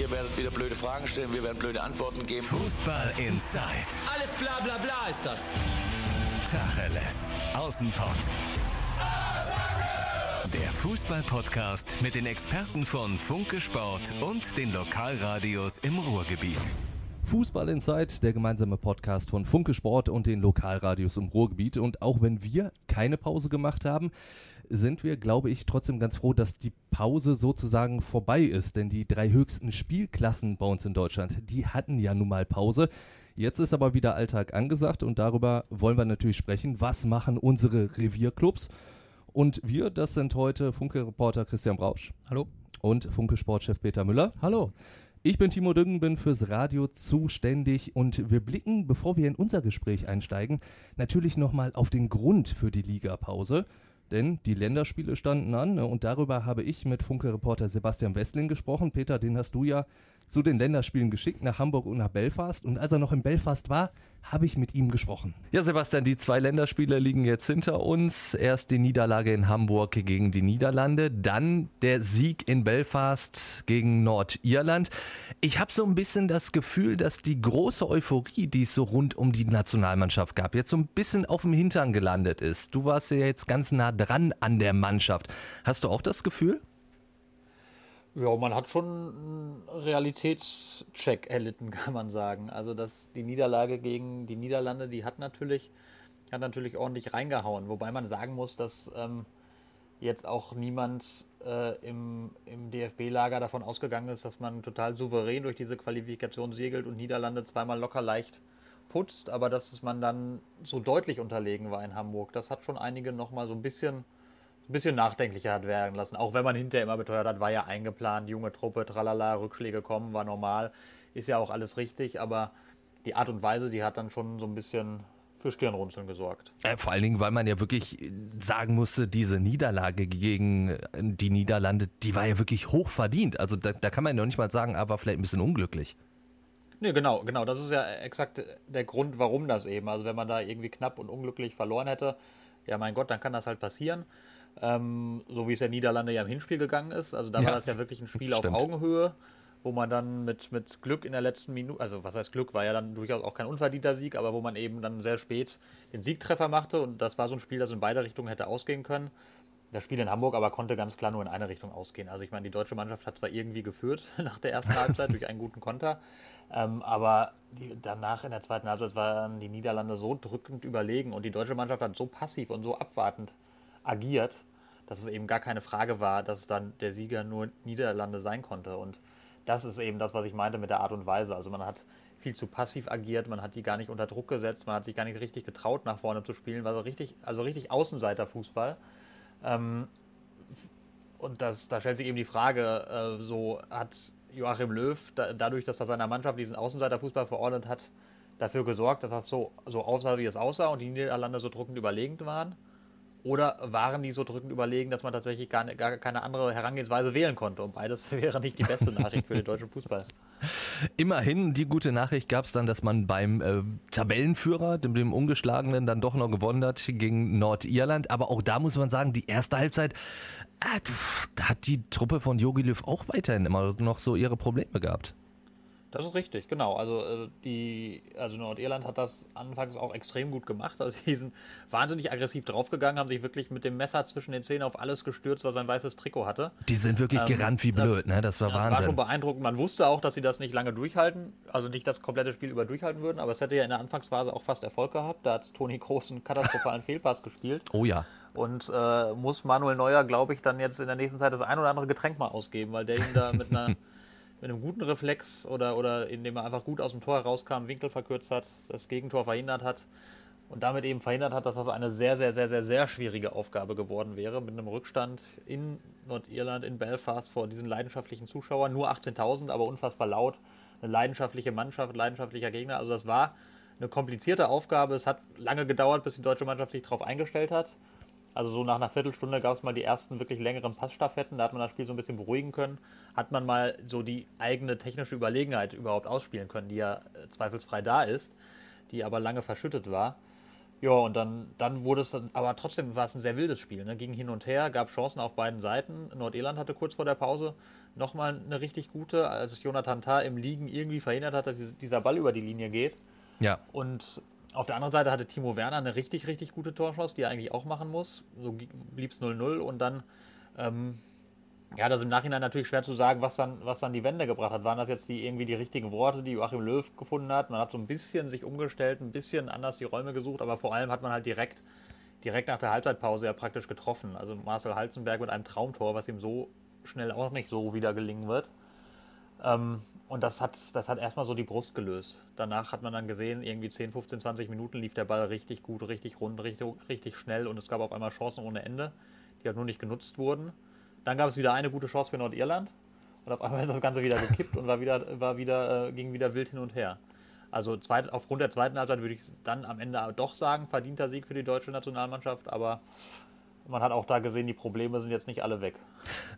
Ihr werdet wieder blöde Fragen stellen, wir werden blöde Antworten geben. Fußball Inside. Alles bla bla bla ist das. Tacheles. Außenpott. Der Fußball-Podcast mit den Experten von Funke Sport und den Lokalradios im Ruhrgebiet. Fußball Inside, der gemeinsame Podcast von Funke Sport und den Lokalradios im Ruhrgebiet. Und auch wenn wir keine Pause gemacht haben, sind wir, glaube ich, trotzdem ganz froh, dass die Pause sozusagen vorbei ist. Denn die drei höchsten Spielklassen bei uns in Deutschland, die hatten ja nun mal Pause. Jetzt ist aber wieder Alltag angesagt und darüber wollen wir natürlich sprechen. Was machen unsere Revierclubs? Und wir, das sind heute Funke-Reporter Christian Brausch. Hallo. Und Funke-Sportchef Peter Müller. Hallo. Ich bin Timo Düngen, bin fürs Radio zuständig und wir blicken, bevor wir in unser Gespräch einsteigen, natürlich nochmal auf den Grund für die Ligapause. Denn die Länderspiele standen an ne, und darüber habe ich mit Funke-Reporter Sebastian Westling gesprochen. Peter, den hast du ja zu den Länderspielen geschickt, nach Hamburg und nach Belfast. Und als er noch in Belfast war, habe ich mit ihm gesprochen. Ja, Sebastian, die zwei Länderspiele liegen jetzt hinter uns. Erst die Niederlage in Hamburg gegen die Niederlande, dann der Sieg in Belfast gegen Nordirland. Ich habe so ein bisschen das Gefühl, dass die große Euphorie, die es so rund um die Nationalmannschaft gab, jetzt so ein bisschen auf dem Hintern gelandet ist. Du warst ja jetzt ganz nah dran an der Mannschaft. Hast du auch das Gefühl? Ja, man hat schon einen Realitätscheck erlitten, kann man sagen. Also dass die Niederlage gegen die Niederlande, die hat natürlich, hat natürlich ordentlich reingehauen. Wobei man sagen muss, dass ähm, jetzt auch niemand äh, im, im DFB-Lager davon ausgegangen ist, dass man total souverän durch diese Qualifikation segelt und Niederlande zweimal locker leicht putzt. Aber dass man dann so deutlich unterlegen war in Hamburg, das hat schon einige nochmal so ein bisschen ein bisschen nachdenklicher hat werden lassen. Auch wenn man hinterher immer beteuert hat, war ja eingeplant, junge Truppe, tralala, Rückschläge kommen, war normal. Ist ja auch alles richtig, aber die Art und Weise, die hat dann schon so ein bisschen für Stirnrunzeln gesorgt. Äh, vor allen Dingen, weil man ja wirklich sagen musste, diese Niederlage gegen äh, die Niederlande, die war ja wirklich hoch verdient. Also da, da kann man ja noch nicht mal sagen, aber vielleicht ein bisschen unglücklich. Nee, genau, genau. Das ist ja exakt der Grund, warum das eben. Also wenn man da irgendwie knapp und unglücklich verloren hätte, ja mein Gott, dann kann das halt passieren ähm, so wie es der Niederlande ja im Hinspiel gegangen ist. Also da ja, war das ja wirklich ein Spiel stimmt. auf Augenhöhe, wo man dann mit, mit Glück in der letzten Minute, also was heißt Glück, war ja dann durchaus auch kein unverdienter Sieg, aber wo man eben dann sehr spät den Siegtreffer machte und das war so ein Spiel, das in beide Richtungen hätte ausgehen können. Das Spiel in Hamburg aber konnte ganz klar nur in eine Richtung ausgehen. Also ich meine, die deutsche Mannschaft hat zwar irgendwie geführt nach der ersten Halbzeit durch einen guten Konter, ähm, aber die, danach in der zweiten Halbzeit waren die Niederlande so drückend überlegen und die deutsche Mannschaft hat so passiv und so abwartend agiert, dass es eben gar keine Frage war, dass dann der Sieger nur Niederlande sein konnte. Und das ist eben das, was ich meinte mit der Art und Weise. Also man hat viel zu passiv agiert, man hat die gar nicht unter Druck gesetzt, man hat sich gar nicht richtig getraut, nach vorne zu spielen, war so richtig, also richtig Außenseiterfußball. Ähm, und das, da stellt sich eben die Frage, äh, so hat Joachim Löw da, dadurch, dass er seiner Mannschaft diesen Außenseiterfußball verordnet hat, dafür gesorgt, dass das so, so aussah, wie es aussah und die Niederlande so drückend überlegend waren? Oder waren die so drückend überlegen, dass man tatsächlich gar, ne, gar keine andere Herangehensweise wählen konnte? Und beides wäre nicht die beste Nachricht für den deutschen Fußball. Immerhin, die gute Nachricht gab es dann, dass man beim äh, Tabellenführer, dem, dem Ungeschlagenen, dann doch noch gewonnen hat gegen Nordirland. Aber auch da muss man sagen, die erste Halbzeit, äh, da hat die Truppe von Jogi Löw auch weiterhin immer noch so ihre Probleme gehabt. Das ist richtig, genau. Also, äh, die, also Nordirland hat das anfangs auch extrem gut gemacht. Also die sind wahnsinnig aggressiv draufgegangen, haben sich wirklich mit dem Messer zwischen den Zähnen auf alles gestürzt, was ein weißes Trikot hatte. Die sind wirklich ähm, gerannt wie blöd, das, ne? Das war ja, Wahnsinn. Das war schon beeindruckend. Man wusste auch, dass sie das nicht lange durchhalten, also nicht das komplette Spiel über durchhalten würden, aber es hätte ja in der Anfangsphase auch fast Erfolg gehabt. Da hat Toni Groß einen katastrophalen Fehlpass gespielt. Oh ja. Und äh, muss Manuel Neuer, glaube ich, dann jetzt in der nächsten Zeit das ein oder andere Getränk mal ausgeben, weil der ihn da mit einer mit einem guten Reflex oder, oder indem er einfach gut aus dem Tor herauskam, Winkel verkürzt hat, das Gegentor verhindert hat und damit eben verhindert hat, dass das eine sehr, sehr, sehr, sehr, sehr schwierige Aufgabe geworden wäre, mit einem Rückstand in Nordirland, in Belfast vor diesen leidenschaftlichen Zuschauern, nur 18.000, aber unfassbar laut, eine leidenschaftliche Mannschaft, leidenschaftlicher Gegner, also das war eine komplizierte Aufgabe, es hat lange gedauert, bis die deutsche Mannschaft sich darauf eingestellt hat. Also so nach einer Viertelstunde gab es mal die ersten wirklich längeren Passstaffetten, da hat man das Spiel so ein bisschen beruhigen können. Hat man mal so die eigene technische Überlegenheit überhaupt ausspielen können, die ja äh, zweifelsfrei da ist, die aber lange verschüttet war. Ja, und dann, dann wurde es dann, aber trotzdem war es ein sehr wildes Spiel. Ne? Ging hin und her, gab Chancen auf beiden Seiten. Nordirland hatte kurz vor der Pause nochmal eine richtig gute, als Jonathan Tah im Liegen irgendwie verhindert hat, dass dieser Ball über die Linie geht. Ja. Und auf der anderen Seite hatte Timo Werner eine richtig, richtig gute Torchance, die er eigentlich auch machen muss. So blieb es 0-0 und dann, ähm, ja, das ist im Nachhinein natürlich schwer zu sagen, was dann, was dann die Wende gebracht hat. Waren das jetzt die, irgendwie die richtigen Worte, die Joachim Löw gefunden hat? Man hat so ein bisschen sich umgestellt, ein bisschen anders die Räume gesucht, aber vor allem hat man halt direkt, direkt nach der Halbzeitpause ja praktisch getroffen. Also Marcel Halzenberg mit einem Traumtor, was ihm so schnell auch nicht so wieder gelingen wird. Ähm, und das hat, das hat erstmal so die Brust gelöst. Danach hat man dann gesehen, irgendwie 10, 15, 20 Minuten lief der Ball richtig gut, richtig rund, richtig, richtig schnell und es gab auf einmal Chancen ohne Ende, die halt nur nicht genutzt wurden. Dann gab es wieder eine gute Chance für Nordirland und auf einmal ist das Ganze wieder gekippt und war wieder, war wieder, äh, ging wieder wild hin und her. Also zweit, aufgrund der zweiten Halbzeit würde ich dann am Ende doch sagen, verdienter Sieg für die deutsche Nationalmannschaft, aber man hat auch da gesehen, die Probleme sind jetzt nicht alle weg.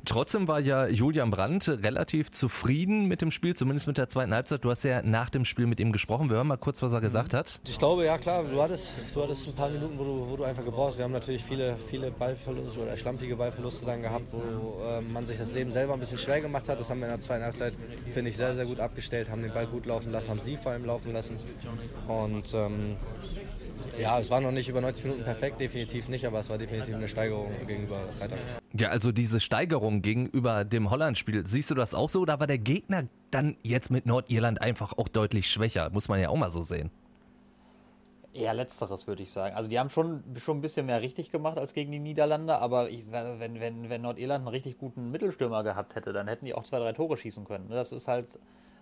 Trotzdem war ja Julian Brandt relativ zufrieden mit dem Spiel, zumindest mit der zweiten Halbzeit. Du hast ja nach dem Spiel mit ihm gesprochen. Wir hören mal kurz, was er gesagt hat. Ich glaube, ja klar, du hattest, du hattest ein paar Minuten, wo du, wo du einfach gebraucht hast. Wir haben natürlich viele, viele Ballverluste oder schlampige Ballverluste dann gehabt, wo äh, man sich das Leben selber ein bisschen schwer gemacht hat. Das haben wir in der zweiten Halbzeit, finde ich, sehr, sehr gut abgestellt, haben den Ball gut laufen lassen, haben sie vor allem laufen lassen. Und ähm, ja, es war noch nicht über 90 Minuten perfekt, definitiv nicht, aber es war definitiv eine Steigerung gegenüber Freitag. Ja, also diese Steigerung gegenüber dem Holland-Spiel, siehst du das auch so oder war der Gegner dann jetzt mit Nordirland einfach auch deutlich schwächer? Muss man ja auch mal so sehen. Eher letzteres, würde ich sagen. Also die haben schon, schon ein bisschen mehr richtig gemacht als gegen die Niederlande, aber ich, wenn, wenn, wenn Nordirland einen richtig guten Mittelstürmer gehabt hätte, dann hätten die auch zwei, drei Tore schießen können. Das ist halt,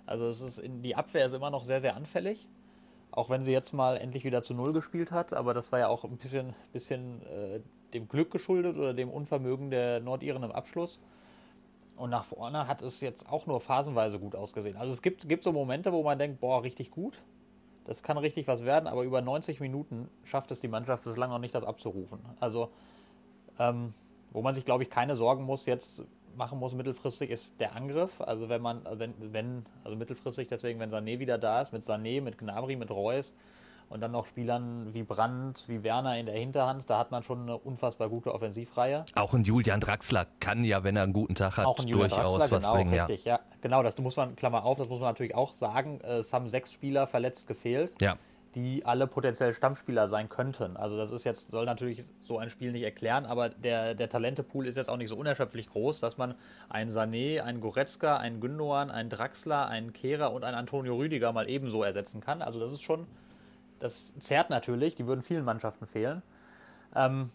also es ist in, die Abwehr ist immer noch sehr, sehr anfällig. Auch wenn sie jetzt mal endlich wieder zu Null gespielt hat, aber das war ja auch ein bisschen, bisschen äh, dem Glück geschuldet oder dem Unvermögen der Nordiren im Abschluss. Und nach vorne hat es jetzt auch nur phasenweise gut ausgesehen. Also es gibt, gibt so Momente, wo man denkt, boah, richtig gut. Das kann richtig was werden, aber über 90 Minuten schafft es die Mannschaft bislang noch nicht, das abzurufen. Also, ähm, wo man sich, glaube ich, keine Sorgen muss, jetzt machen muss mittelfristig, ist der Angriff. Also wenn man, wenn, wenn, also mittelfristig deswegen, wenn Sané wieder da ist, mit Sané, mit Gnabry, mit Reus und dann noch Spielern wie Brandt, wie Werner in der Hinterhand, da hat man schon eine unfassbar gute Offensivreihe. Auch ein Julian Draxler kann ja, wenn er einen guten Tag hat, durchaus Draxler, was genau, bringen. Richtig, ja. ja. Genau, das muss man, Klammer auf, das muss man natürlich auch sagen. Es haben sechs Spieler verletzt gefehlt. Ja die alle potenziell Stammspieler sein könnten. Also das ist jetzt, soll natürlich so ein Spiel nicht erklären, aber der, der Talentepool ist jetzt auch nicht so unerschöpflich groß, dass man einen Sané, einen Goretzka, einen Gündogan, einen Draxler, einen Kehrer und einen Antonio Rüdiger mal ebenso ersetzen kann. Also das ist schon, das zerrt natürlich, die würden vielen Mannschaften fehlen. Ähm,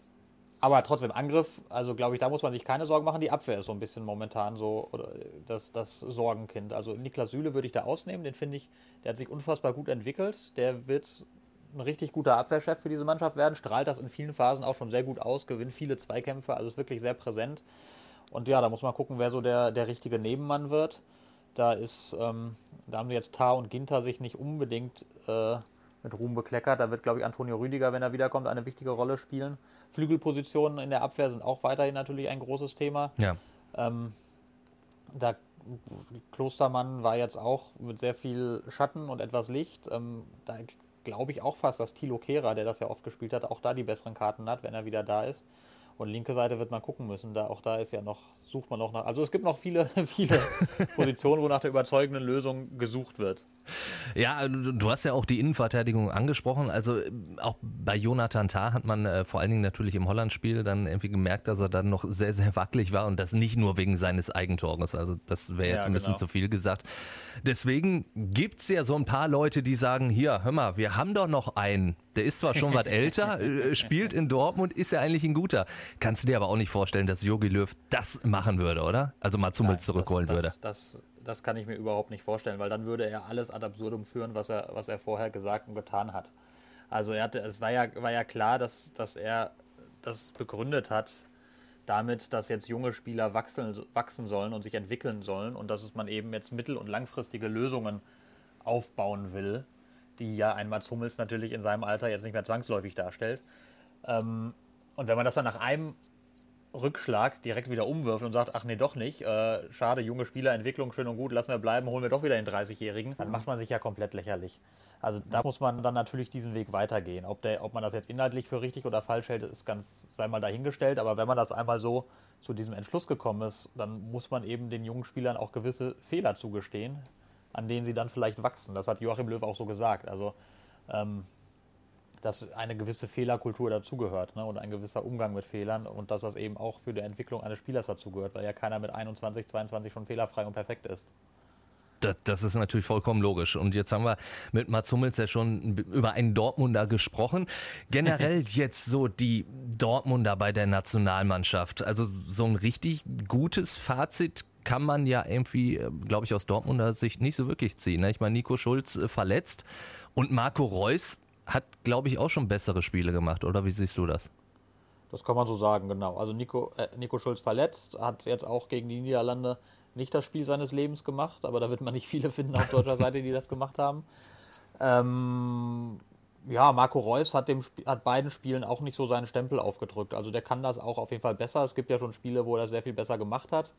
aber trotzdem, Angriff, also glaube ich, da muss man sich keine Sorgen machen. Die Abwehr ist so ein bisschen momentan so oder das, das Sorgenkind. Also Niklas Süle würde ich da ausnehmen, den finde ich, der hat sich unfassbar gut entwickelt. Der wird ein richtig guter Abwehrchef für diese Mannschaft werden, strahlt das in vielen Phasen auch schon sehr gut aus, gewinnt viele Zweikämpfe, also ist wirklich sehr präsent. Und ja, da muss man gucken, wer so der, der richtige Nebenmann wird. Da ist, ähm, da haben jetzt Tar und Ginter sich nicht unbedingt äh, mit Ruhm bekleckert. Da wird, glaube ich, Antonio Rüdiger, wenn er wiederkommt, eine wichtige Rolle spielen. Flügelpositionen in der Abwehr sind auch weiterhin natürlich ein großes Thema. Ja. Ähm, da Klostermann war jetzt auch mit sehr viel Schatten und etwas Licht. Ähm, da glaube ich auch fast, dass Thilo Kehrer, der das ja oft gespielt hat, auch da die besseren Karten hat, wenn er wieder da ist. Und linke Seite wird man gucken müssen. Da, auch da ist ja noch, sucht man noch nach. Also es gibt noch viele, viele Positionen, wo nach der überzeugenden Lösung gesucht wird. Ja, du hast ja auch die Innenverteidigung angesprochen. Also auch bei Jonathan Tah hat man äh, vor allen Dingen natürlich im Holland-Spiel dann irgendwie gemerkt, dass er dann noch sehr, sehr wackelig war und das nicht nur wegen seines Eigentores. Also das wäre jetzt ja, ein bisschen genau. zu viel gesagt. Deswegen gibt es ja so ein paar Leute, die sagen, hier, hör mal, wir haben doch noch einen, der ist zwar schon was älter, äh, spielt in Dortmund, ist ja eigentlich ein guter. Kannst du dir aber auch nicht vorstellen, dass Jogi Löw das machen würde, oder? Also mal Zummels zurückholen das, würde. Das, das, das kann ich mir überhaupt nicht vorstellen, weil dann würde er alles ad absurdum führen, was er, was er vorher gesagt und getan hat. Also er hatte, es war ja, war ja klar, dass, dass er das begründet hat, damit, dass jetzt junge Spieler wachsen, wachsen sollen und sich entwickeln sollen und dass es man eben jetzt mittel- und langfristige Lösungen aufbauen will, die ja ein Mats Hummels natürlich in seinem Alter jetzt nicht mehr zwangsläufig darstellt. Ähm, und wenn man das dann nach einem Rückschlag direkt wieder umwirft und sagt, ach nee, doch nicht, äh, schade, junge Spieler, Entwicklung schön und gut, lassen wir bleiben, holen wir doch wieder den 30-Jährigen, dann macht man sich ja komplett lächerlich. Also da muss man dann natürlich diesen Weg weitergehen. Ob, der, ob man das jetzt inhaltlich für richtig oder falsch hält, ist ganz, sei mal dahingestellt, aber wenn man das einmal so zu diesem Entschluss gekommen ist, dann muss man eben den jungen Spielern auch gewisse Fehler zugestehen, an denen sie dann vielleicht wachsen. Das hat Joachim Löw auch so gesagt. Also ähm, dass eine gewisse Fehlerkultur dazugehört ne? und ein gewisser Umgang mit Fehlern und dass das eben auch für die Entwicklung eines Spielers dazugehört, weil ja keiner mit 21, 22 schon fehlerfrei und perfekt ist. Das, das, ist natürlich vollkommen logisch. Und jetzt haben wir mit Mats Hummels ja schon über einen Dortmunder gesprochen. Generell jetzt so die Dortmunder bei der Nationalmannschaft. Also so ein richtig gutes Fazit kann man ja irgendwie, glaube ich, aus Dortmunder Sicht nicht so wirklich ziehen. Ne? Ich meine, Nico Schulz äh, verletzt und Marco Reus hat, glaube ich, auch schon bessere Spiele gemacht, oder wie siehst du das? Das kann man so sagen, genau. Also Nico, äh, Nico Schulz verletzt, hat jetzt auch gegen die Niederlande nicht das Spiel seines Lebens gemacht, aber da wird man nicht viele finden auf deutscher Seite, die das gemacht haben. Ähm, ja, Marco Reus hat, dem, hat beiden Spielen auch nicht so seinen Stempel aufgedrückt. Also der kann das auch auf jeden Fall besser. Es gibt ja schon Spiele, wo er das sehr viel besser gemacht hat.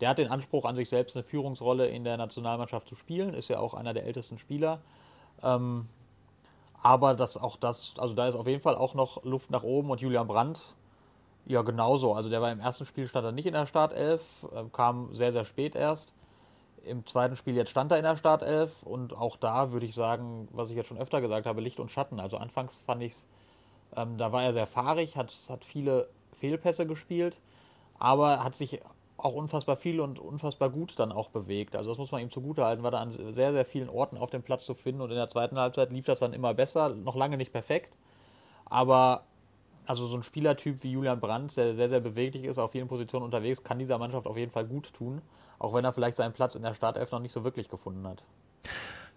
Der hat den Anspruch an sich selbst, eine Führungsrolle in der Nationalmannschaft zu spielen, ist ja auch einer der ältesten Spieler. Ähm, aber das auch das, also da ist auf jeden Fall auch noch Luft nach oben und Julian Brandt, ja genauso. Also der war im ersten Spiel stand er nicht in der Startelf, äh, kam sehr, sehr spät erst. Im zweiten Spiel jetzt stand er in der Startelf und auch da würde ich sagen, was ich jetzt schon öfter gesagt habe, Licht und Schatten. Also anfangs fand ich es, ähm, da war er sehr fahrig, hat, hat viele Fehlpässe gespielt, aber hat sich auch unfassbar viel und unfassbar gut dann auch bewegt. Also das muss man ihm zugutehalten, war da an sehr, sehr vielen Orten auf dem Platz zu finden und in der zweiten Halbzeit lief das dann immer besser, noch lange nicht perfekt, aber also so ein Spielertyp wie Julian Brandt, der sehr, sehr beweglich ist, auf vielen Positionen unterwegs, kann dieser Mannschaft auf jeden Fall gut tun, auch wenn er vielleicht seinen Platz in der Startelf noch nicht so wirklich gefunden hat.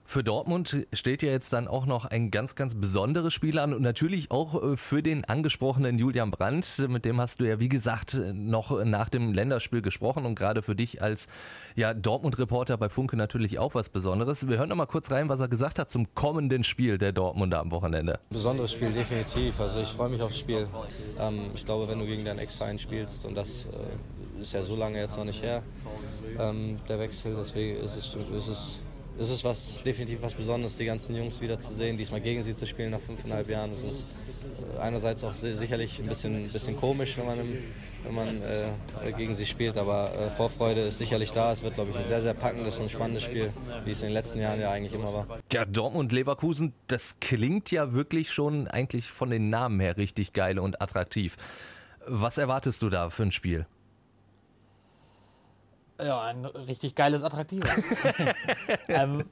Für Dortmund steht ja jetzt dann auch noch ein ganz, ganz besonderes Spiel an und natürlich auch äh, für den angesprochenen Julian Brandt. Mit dem hast du ja, wie gesagt, noch nach dem Länderspiel gesprochen und gerade für dich als ja, Dortmund-Reporter bei Funke natürlich auch was Besonderes. Wir hören noch mal kurz rein, was er gesagt hat zum kommenden Spiel der Dortmunder am Wochenende. Besonderes Spiel, definitiv. Also ich freue mich aufs Spiel. Ähm, ich glaube, wenn du gegen deinen Ex-Verein spielst und das äh, ist ja so lange jetzt noch nicht her, ähm, der Wechsel, deswegen ist es, ist es es ist was, definitiv was Besonderes, die ganzen Jungs wieder zu sehen, diesmal gegen sie zu spielen nach fünfeinhalb Jahren. Es ist äh, einerseits auch sicherlich ein bisschen, bisschen komisch, wenn man, wenn man äh, gegen sie spielt, aber äh, Vorfreude ist sicherlich da. Es wird, glaube ich, ein sehr, sehr packendes und spannendes Spiel, wie es in den letzten Jahren ja eigentlich immer war. Ja, Dortmund Leverkusen, das klingt ja wirklich schon eigentlich von den Namen her richtig geil und attraktiv. Was erwartest du da für ein Spiel? Ja, ein richtig geiles, attraktives. ähm,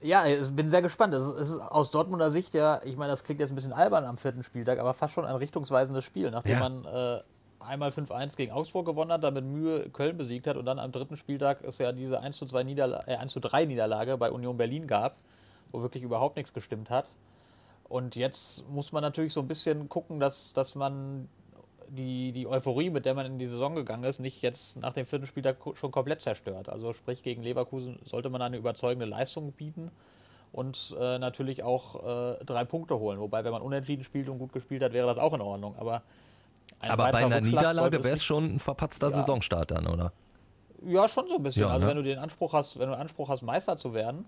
ja, ich bin sehr gespannt. Es ist aus Dortmunder Sicht ja, ich meine, das klingt jetzt ein bisschen albern am vierten Spieltag, aber fast schon ein richtungsweisendes Spiel, nachdem ja. man äh, einmal 5-1 gegen Augsburg gewonnen hat, dann mit Mühe Köln besiegt hat und dann am dritten Spieltag es ja diese 1 2 Niederla äh, 1 3 Niederlage bei Union Berlin gab, wo wirklich überhaupt nichts gestimmt hat. Und jetzt muss man natürlich so ein bisschen gucken, dass, dass man die, die Euphorie, mit der man in die Saison gegangen ist, nicht jetzt nach dem vierten Spieltag schon komplett zerstört. Also sprich, gegen Leverkusen sollte man eine überzeugende Leistung bieten und äh, natürlich auch äh, drei Punkte holen. Wobei, wenn man unentschieden spielt und gut gespielt hat, wäre das auch in Ordnung. Aber, Aber bei einer Niederlage wäre es schon ein verpatzter ja. Saisonstart dann, oder? Ja, schon so ein bisschen. Ja, also ne? wenn du den Anspruch hast, wenn du Anspruch hast, Meister zu werden,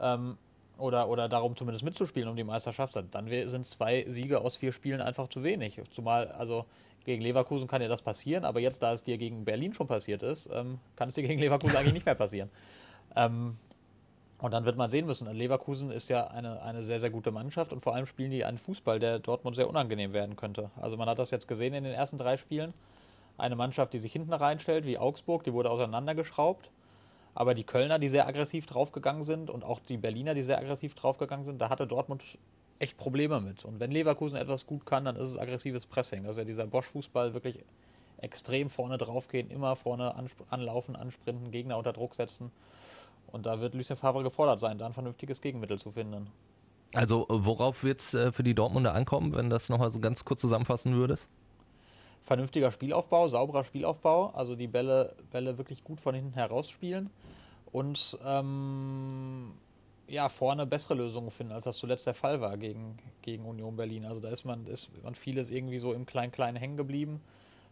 ähm, oder, oder darum zumindest mitzuspielen um die Meisterschaft, dann sind zwei Siege aus vier Spielen einfach zu wenig. Zumal, also gegen Leverkusen kann ja das passieren, aber jetzt, da es dir gegen Berlin schon passiert ist, ähm, kann es dir gegen Leverkusen eigentlich nicht mehr passieren. Ähm, und dann wird man sehen müssen, Leverkusen ist ja eine, eine sehr, sehr gute Mannschaft und vor allem spielen die einen Fußball, der Dortmund sehr unangenehm werden könnte. Also man hat das jetzt gesehen in den ersten drei Spielen. Eine Mannschaft, die sich hinten reinstellt, wie Augsburg, die wurde auseinandergeschraubt. Aber die Kölner, die sehr aggressiv draufgegangen sind und auch die Berliner, die sehr aggressiv draufgegangen sind, da hatte Dortmund echt Probleme mit. Und wenn Leverkusen etwas gut kann, dann ist es aggressives Pressing. Ist ja dieser Bosch-Fußball wirklich extrem vorne draufgehen, immer vorne anlaufen, ansprinten, Gegner unter Druck setzen. Und da wird Lucien Favre gefordert sein, da ein vernünftiges Gegenmittel zu finden. Also worauf wird es äh, für die Dortmunder ankommen, wenn das nochmal so ganz kurz zusammenfassen würdest? Vernünftiger Spielaufbau, sauberer Spielaufbau, also die Bälle, Bälle wirklich gut von hinten herausspielen und ähm, ja, vorne bessere Lösungen finden, als das zuletzt der Fall war gegen, gegen Union Berlin. Also da ist man, ist man vieles irgendwie so im Klein-Klein hängen geblieben.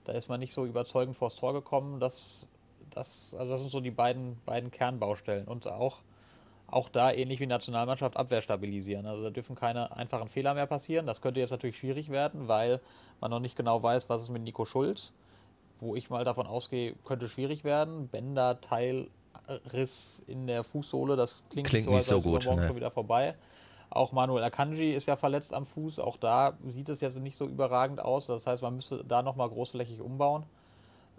Da ist man nicht so überzeugend vors Tor gekommen. Das, das, also das sind so die beiden, beiden Kernbaustellen. Und auch, auch da, ähnlich wie Nationalmannschaft, Abwehr stabilisieren. Also da dürfen keine einfachen Fehler mehr passieren. Das könnte jetzt natürlich schwierig werden, weil man noch nicht genau weiß, was ist mit Nico Schulz. Wo ich mal davon ausgehe, könnte schwierig werden. Bänder, Teilriss in der Fußsohle, das klingt, Klingt so, nicht als so wäre es gut, ne. schon wieder vorbei. Auch Manuel Akanji ist ja verletzt am Fuß. Auch da sieht es jetzt nicht so überragend aus. Das heißt, man müsste da nochmal großflächig umbauen.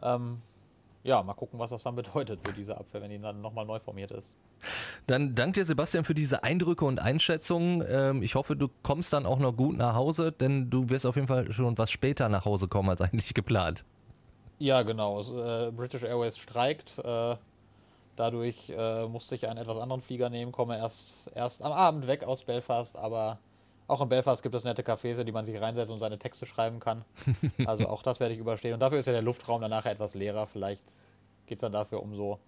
Ähm, ja, mal gucken, was das dann bedeutet für diese Abwehr, wenn die dann nochmal neu formiert ist. Dann danke dir, Sebastian, für diese Eindrücke und Einschätzungen. Ähm, ich hoffe, du kommst dann auch noch gut nach Hause, denn du wirst auf jeden Fall schon was später nach Hause kommen als eigentlich geplant. Ja, genau. Es, äh, British Airways streikt. Äh, dadurch äh, musste ich einen etwas anderen Flieger nehmen, komme erst, erst am Abend weg aus Belfast, aber auch in Belfast gibt es nette Cafés, in die man sich reinsetzt und seine Texte schreiben kann. Also auch das werde ich überstehen. Und dafür ist ja der Luftraum danach etwas leerer. Vielleicht geht es dann dafür umso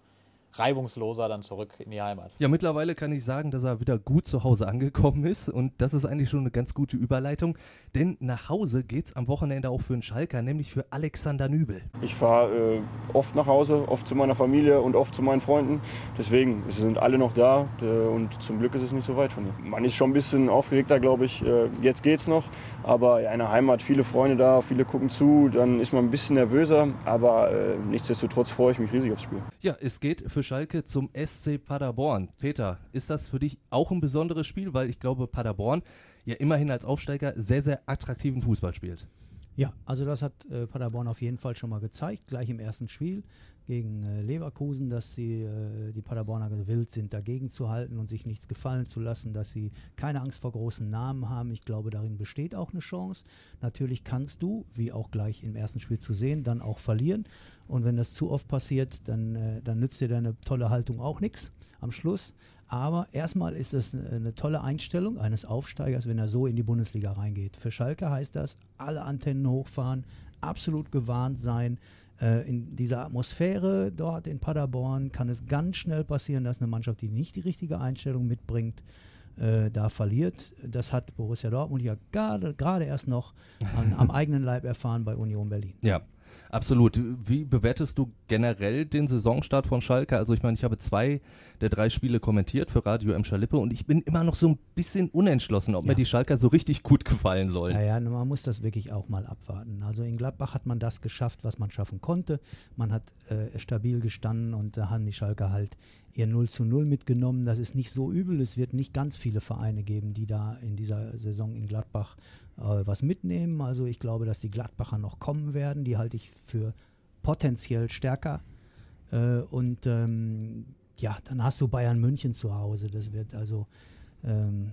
reibungsloser dann zurück in die Heimat. Ja, mittlerweile kann ich sagen, dass er wieder gut zu Hause angekommen ist und das ist eigentlich schon eine ganz gute Überleitung, denn nach Hause geht's am Wochenende auch für einen Schalker, nämlich für Alexander Nübel. Ich fahre äh, oft nach Hause, oft zu meiner Familie und oft zu meinen Freunden. Deswegen, es sind alle noch da äh, und zum Glück ist es nicht so weit von hier. Man ist schon ein bisschen aufgeregter, glaube ich. Äh, jetzt geht's noch, aber in der Heimat viele Freunde da, viele gucken zu, dann ist man ein bisschen nervöser, aber äh, nichtsdestotrotz freue ich mich riesig aufs Spiel. Ja, es geht für Schalke zum SC Paderborn. Peter, ist das für dich auch ein besonderes Spiel, weil ich glaube, Paderborn ja immerhin als Aufsteiger sehr, sehr attraktiven Fußball spielt. Ja, also das hat äh, Paderborn auf jeden Fall schon mal gezeigt, gleich im ersten Spiel gegen äh, Leverkusen, dass sie äh, die Paderborner gewillt sind, dagegen zu halten und sich nichts gefallen zu lassen, dass sie keine Angst vor großen Namen haben. Ich glaube, darin besteht auch eine Chance. Natürlich kannst du, wie auch gleich im ersten Spiel zu sehen, dann auch verlieren. Und wenn das zu oft passiert, dann, äh, dann nützt dir deine tolle Haltung auch nichts am Schluss. Aber erstmal ist es eine, eine tolle Einstellung eines Aufsteigers, wenn er so in die Bundesliga reingeht. Für Schalke heißt das, alle Antennen hochfahren, absolut gewarnt sein. Äh, in dieser Atmosphäre dort in Paderborn kann es ganz schnell passieren, dass eine Mannschaft, die nicht die richtige Einstellung mitbringt, äh, da verliert. Das hat Borussia Dortmund ja gerade erst noch an, am eigenen Leib erfahren bei Union Berlin. Ja, absolut. Wie bewertest du generell den Saisonstart von Schalke? Also ich meine, ich habe zwei der drei Spiele kommentiert für Radio M. Lippe und ich bin immer noch so ein bisschen unentschlossen, ob mir Ja. die Schalker so richtig gut gefallen sollen. Naja, man muss das wirklich auch mal abwarten. Also in Gladbach hat man das geschafft, was man schaffen konnte. Man hat äh, stabil gestanden und da haben die Schalker halt ihr 0 zu 0 mitgenommen. Das ist nicht so übel. Es wird nicht ganz viele Vereine geben, die da in dieser Saison in Gladbach äh, was mitnehmen. Also ich glaube, dass die Gladbacher noch kommen werden. Die halte ich für potenziell stärker. Äh, und ähm, ja, dann hast du Bayern München zu Hause. Das wird also. Ähm,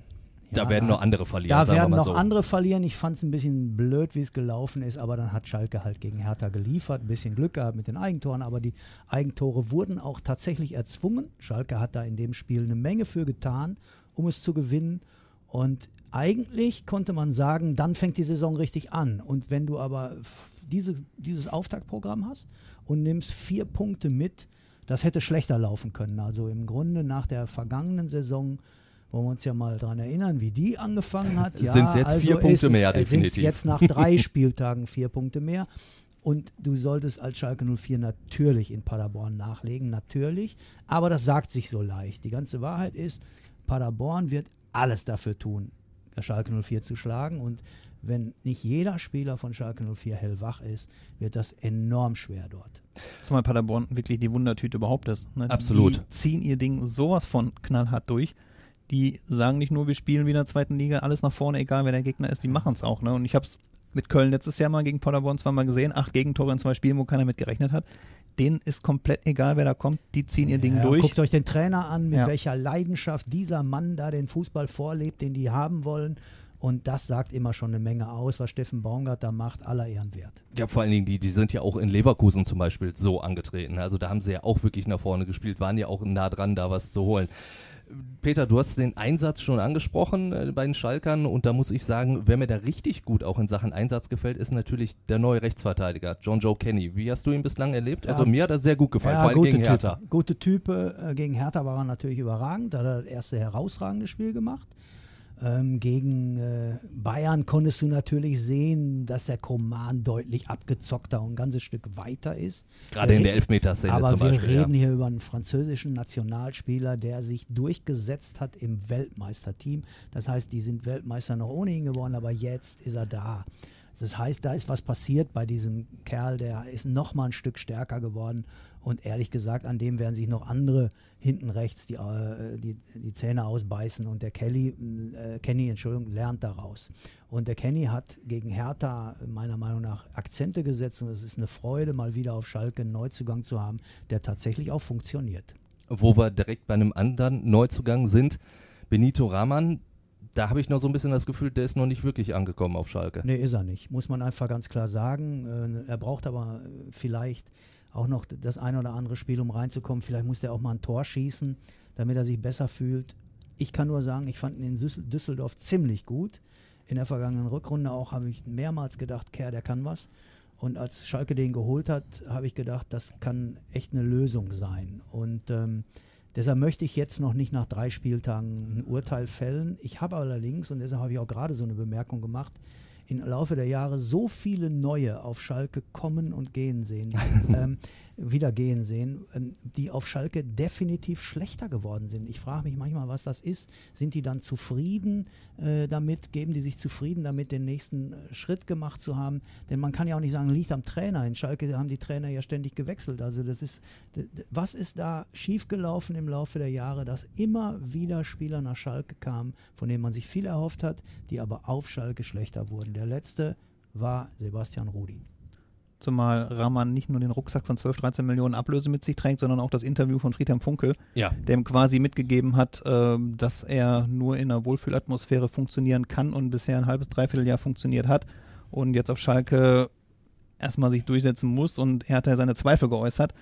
Da ja, werden noch andere verlieren, Da werden noch so. andere verlieren. Ich fand es ein bisschen blöd, wie es gelaufen ist, aber dann hat Schalke halt gegen Hertha geliefert. Ein bisschen Glück gehabt mit den Eigentoren, aber die Eigentore wurden auch tatsächlich erzwungen. Schalke hat da in dem Spiel eine Menge für getan, um es zu gewinnen. Und eigentlich konnte man sagen, dann fängt die Saison richtig an. Und wenn du aber diese, dieses Auftaktprogramm hast und nimmst vier Punkte mit, das hätte schlechter laufen können. Also im Grunde nach der vergangenen Saison wollen wir uns ja mal daran erinnern, wie die angefangen hat. Ja, Sind's jetzt vier ist Punkte es- mehr, äh, definitiv. jetzt nach drei Spieltagen vier Punkte mehr. Und du solltest als Schalke 04 natürlich in Paderborn nachlegen, natürlich. Aber das sagt sich so leicht. Die ganze Wahrheit ist, Paderborn wird alles dafür tun, Schalke 04 zu schlagen. Und wenn nicht jeder Spieler von Schalke 04 hellwach ist, wird das enorm schwer dort. Zumal Paderborn wirklich die Wundertüte überhaupt ist. Ne? Absolut. Die ziehen ihr Ding sowas von knallhart durch. Die sagen nicht nur, wir spielen wieder in der zweiten Liga, alles nach vorne, egal wer der Gegner ist, die machen es auch. Ne? Und ich habe es mit Köln letztes Jahr mal gegen Paderborn zweimal gesehen, acht Gegentore in zwei Spielen, wo keiner mit gerechnet hat. Denen ist komplett egal, wer da kommt, die ziehen ihr Ding Ja, durch. Guckt euch den Trainer an, mit Ja. welcher Leidenschaft dieser Mann da den Fußball vorlebt, den die haben wollen. Und das sagt immer schon eine Menge aus, was Steffen Baumgart da macht, aller Ehren wert. Ja, vor allen Dingen, die, die sind ja auch in Leverkusen zum Beispiel so angetreten. Also da haben sie ja auch wirklich nach vorne gespielt, waren ja auch nah dran, da was zu holen. Peter, du hast den Einsatz schon angesprochen äh, bei den Schalkern und da muss ich sagen, wer mir da richtig gut auch in Sachen Einsatz gefällt, ist natürlich der neue Rechtsverteidiger, John Joe Kenny. Wie hast du ihn bislang erlebt? Ja. Also mir hat er sehr gut gefallen, vor allem gute gegen Hertha. Type. Gute Type. Äh, Gegen Hertha war er natürlich überragend. Da hat er das erste herausragende Spiel gemacht. Ähm, gegen äh, Bayern konntest du natürlich sehen, dass der Koman deutlich abgezockter und ein ganzes Stück weiter ist. Gerade in der Elfmeterszene Aber zum wir Beispiel. reden ja. hier über einen französischen Nationalspieler, der sich durchgesetzt hat im Weltmeisterteam. Das heißt, die sind Weltmeister noch ohne ihn geworden, aber jetzt ist er da. Das heißt, da ist was passiert bei diesem Kerl, der ist noch mal ein Stück stärker geworden. Und ehrlich gesagt, an dem werden sich noch andere hinten rechts die, äh, die, die Zähne ausbeißen. Und der Kelly, äh, Kenny, Entschuldigung, lernt daraus. Und der Kenny hat gegen Hertha meiner Meinung nach Akzente gesetzt. Und es ist eine Freude, mal wieder auf Schalke einen Neuzugang zu haben, der tatsächlich auch funktioniert. Wo wir direkt bei einem anderen Neuzugang sind, Benito Rahman, da habe ich noch so ein bisschen das Gefühl, der ist noch nicht wirklich angekommen auf Schalke. Nee, ist er nicht. Muss man einfach ganz klar sagen. Äh, er braucht aber vielleicht auch noch das ein oder andere Spiel, um reinzukommen. Vielleicht muss der auch mal ein Tor schießen, damit er sich besser fühlt. Ich kann nur sagen, ich fand ihn in Düssel- Düsseldorf ziemlich gut. In der vergangenen Rückrunde auch habe ich mehrmals gedacht, Kerr, der kann was. Und als Schalke den geholt hat, habe ich gedacht, das kann echt eine Lösung sein. Und ähm, deshalb möchte ich jetzt noch nicht nach drei Spieltagen ein Urteil fällen. Ich habe allerdings, und deshalb habe ich auch gerade so eine Bemerkung gemacht, im Laufe der Jahre so viele neue auf Schalke kommen und gehen sehen, ähm, wieder gehen sehen, ähm, die auf Schalke definitiv schlechter geworden sind. Ich frage mich manchmal, was das ist. Sind die dann zufrieden äh, damit? Geben die sich zufrieden damit, den nächsten äh, Schritt gemacht zu haben? Denn man kann ja auch nicht sagen, liegt am Trainer. In Schalke haben die Trainer ja ständig gewechselt. Also das ist, was ist da schiefgelaufen im Laufe der Jahre, dass immer wieder Spieler nach Schalke kamen, von denen man sich viel erhofft hat, die aber auf Schalke schlechter wurden. Der letzte war Sebastian Rudi. Zumal Rahman nicht nur den Rucksack von 12, 13 Millionen Ablöse mit sich trägt, sondern auch das Interview von Friedhelm Funkel, Ja. der ihm quasi mitgegeben hat, ähm, dass er nur in einer Wohlfühlatmosphäre funktionieren kann und bisher ein halbes, dreiviertel Jahr funktioniert hat und jetzt auf Schalke erstmal sich durchsetzen muss und er hat ja seine Zweifel geäußert.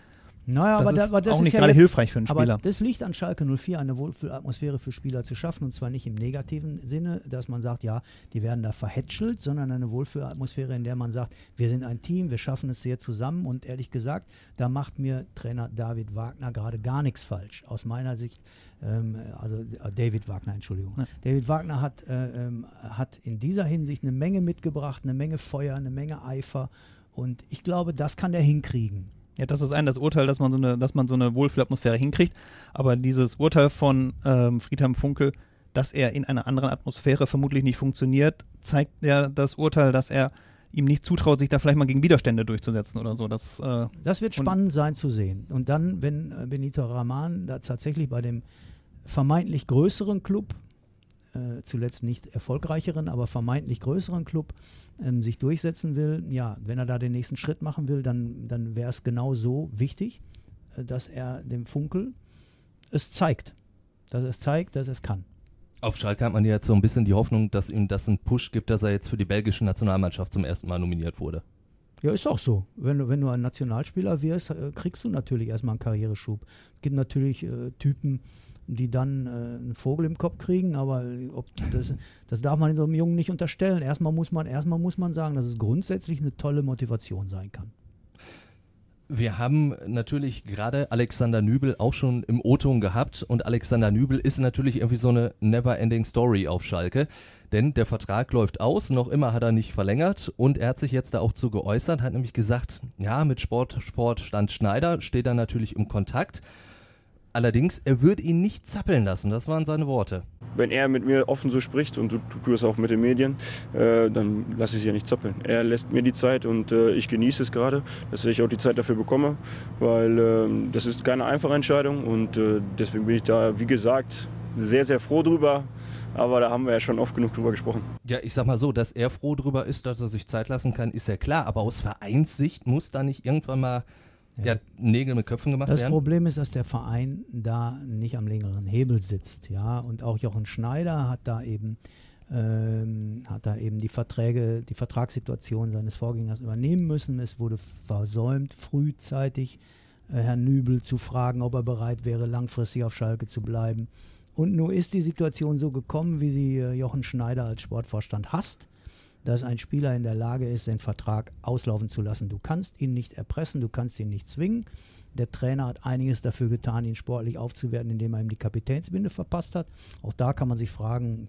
Naja, das aber, ist da, aber das auch ist nicht ja gerade hilfreich für einen aber Spieler. das liegt an Schalke 04, eine Wohlfühlatmosphäre für Spieler zu schaffen und zwar nicht im negativen Sinne, dass man sagt, ja, die werden da verhätschelt, sondern eine Wohlfühlatmosphäre, in der man sagt, wir sind ein Team, wir schaffen es sehr zusammen und ehrlich gesagt, da macht mir Trainer David Wagner gerade gar nichts falsch. Aus meiner Sicht, ähm, also äh, David Wagner, Entschuldigung. Ja. David Wagner hat, äh, ähm, hat in dieser Hinsicht eine Menge mitgebracht, eine Menge Feuer, eine Menge Eifer und ich glaube, das kann der hinkriegen. Ja, das ist ein das Urteil, dass man so eine, dass man so eine Wohlfühlatmosphäre hinkriegt. Aber dieses Urteil von ähm, Friedhelm Funkel, dass er in einer anderen Atmosphäre vermutlich nicht funktioniert, zeigt ja das Urteil, dass er ihm nicht zutraut, sich da vielleicht mal gegen Widerstände durchzusetzen oder so. Das, äh, Das wird spannend sein zu sehen. Und dann, wenn äh, Benito Rahman da tatsächlich bei dem vermeintlich größeren Club, äh, zuletzt nicht erfolgreicheren, aber vermeintlich größeren Club, ähm, sich durchsetzen will, ja, wenn er da den nächsten Schritt machen will, dann, dann wäre es genau so wichtig, äh, dass er dem Funkel es zeigt. Dass er es zeigt, dass er es kann. Auf Schalke hat man ja jetzt so ein bisschen die Hoffnung, dass ihm das einen Push gibt, dass er jetzt für die belgische Nationalmannschaft zum ersten Mal nominiert wurde. Ja, ist auch so. Wenn du, wenn du ein Nationalspieler wirst, äh, kriegst du natürlich erstmal einen Karriereschub. Es gibt natürlich äh, Typen, die dann äh, einen Vogel im Kopf kriegen, aber ob das, das darf man so einem Jungen nicht unterstellen. Erstmal muss man, erstmal muss man sagen, dass es grundsätzlich eine tolle Motivation sein kann. Wir haben natürlich gerade Alexander Nübel auch schon im O-Ton gehabt und Alexander Nübel ist natürlich irgendwie so eine never-ending Story auf Schalke, denn der Vertrag läuft aus, noch immer hat er nicht verlängert und er hat sich jetzt da auch zu geäußert, hat nämlich gesagt, ja, mit Sport, Sportstand Schneider steht er natürlich im Kontakt, allerdings, er würde ihn nicht zappeln lassen, das waren seine Worte. Wenn er mit mir offen so spricht und du, tust es auch mit den Medien, äh, dann lasse ich es ja nicht zappeln. Er lässt mir die Zeit und äh, ich genieße es gerade, dass ich auch die Zeit dafür bekomme, weil äh, das ist keine einfache Entscheidung und äh, deswegen bin ich da, wie gesagt, sehr, sehr froh drüber. Aber da haben wir ja schon oft genug drüber gesprochen. Ja, ich sag mal so, dass er froh drüber ist, dass er sich Zeit lassen kann, ist ja klar, aber aus Vereinssicht muss da nicht irgendwann mal ja. Nägel mit Köpfen gemacht Das werden. Problem ist, dass der Verein da nicht am längeren Hebel sitzt, ja. Und auch Jochen Schneider hat da eben ähm, hat da eben die Verträge, die Vertragssituation seines Vorgängers übernehmen müssen. Es wurde versäumt, frühzeitig äh, Herrn Nübel zu fragen, ob er bereit wäre, langfristig auf Schalke zu bleiben. Und nun ist die Situation so gekommen, wie sie äh, Jochen Schneider als Sportvorstand hasst dass ein Spieler in der Lage ist, den Vertrag auslaufen zu lassen. Du kannst ihn nicht erpressen, du kannst ihn nicht zwingen. Der Trainer hat einiges dafür getan, ihn sportlich aufzuwerten, indem er ihm die Kapitänsbinde verpasst hat. Auch da kann man sich fragen,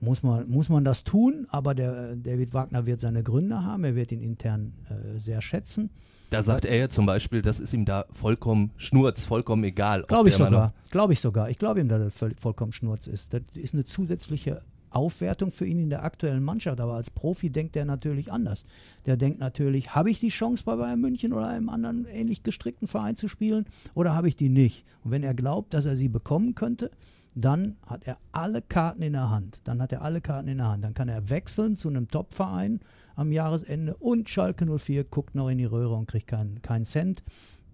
muss man, muss man das tun, aber der David Wagner wird seine Gründe haben, er wird ihn intern äh, sehr schätzen. Da sagt er ja zum Beispiel, das ist ihm da vollkommen Schnurz, vollkommen egal. Glaube ich sogar, glaube ich sogar. Ich glaube ihm, dass das vollkommen Schnurz ist. Das ist eine zusätzliche Aufwertung für ihn in der aktuellen Mannschaft. Aber als Profi denkt er natürlich anders. Der denkt natürlich, habe ich die Chance bei Bayern München oder einem anderen ähnlich gestrickten Verein zu spielen oder habe ich die nicht? Und wenn er glaubt, dass er sie bekommen könnte, dann hat er alle Karten in der Hand. Dann hat er alle Karten in der Hand. Dann kann er wechseln zu einem Top-Verein am Jahresende und Schalke 04 guckt noch in die Röhre und kriegt keinen kein Cent.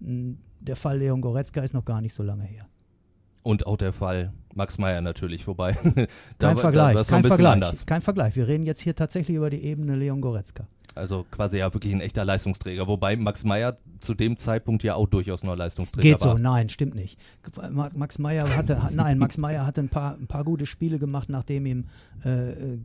Hm, der Fall Leon Goretzka ist noch gar nicht so lange her. Und auch der Fall Max Meyer natürlich vorbei. kein Vergleich, kein Vergleich, anders. kein Vergleich. Wir reden jetzt hier tatsächlich über die Ebene Leon Goretzka. Also quasi ja wirklich ein echter Leistungsträger. Wobei Max Meyer zu dem Zeitpunkt ja auch durchaus noch Leistungsträger Geht war. Geht so, nein, stimmt nicht. Max Meyer hatte, nein, Max Meyer hatte ein paar, ein paar gute Spiele gemacht, nachdem ihm äh,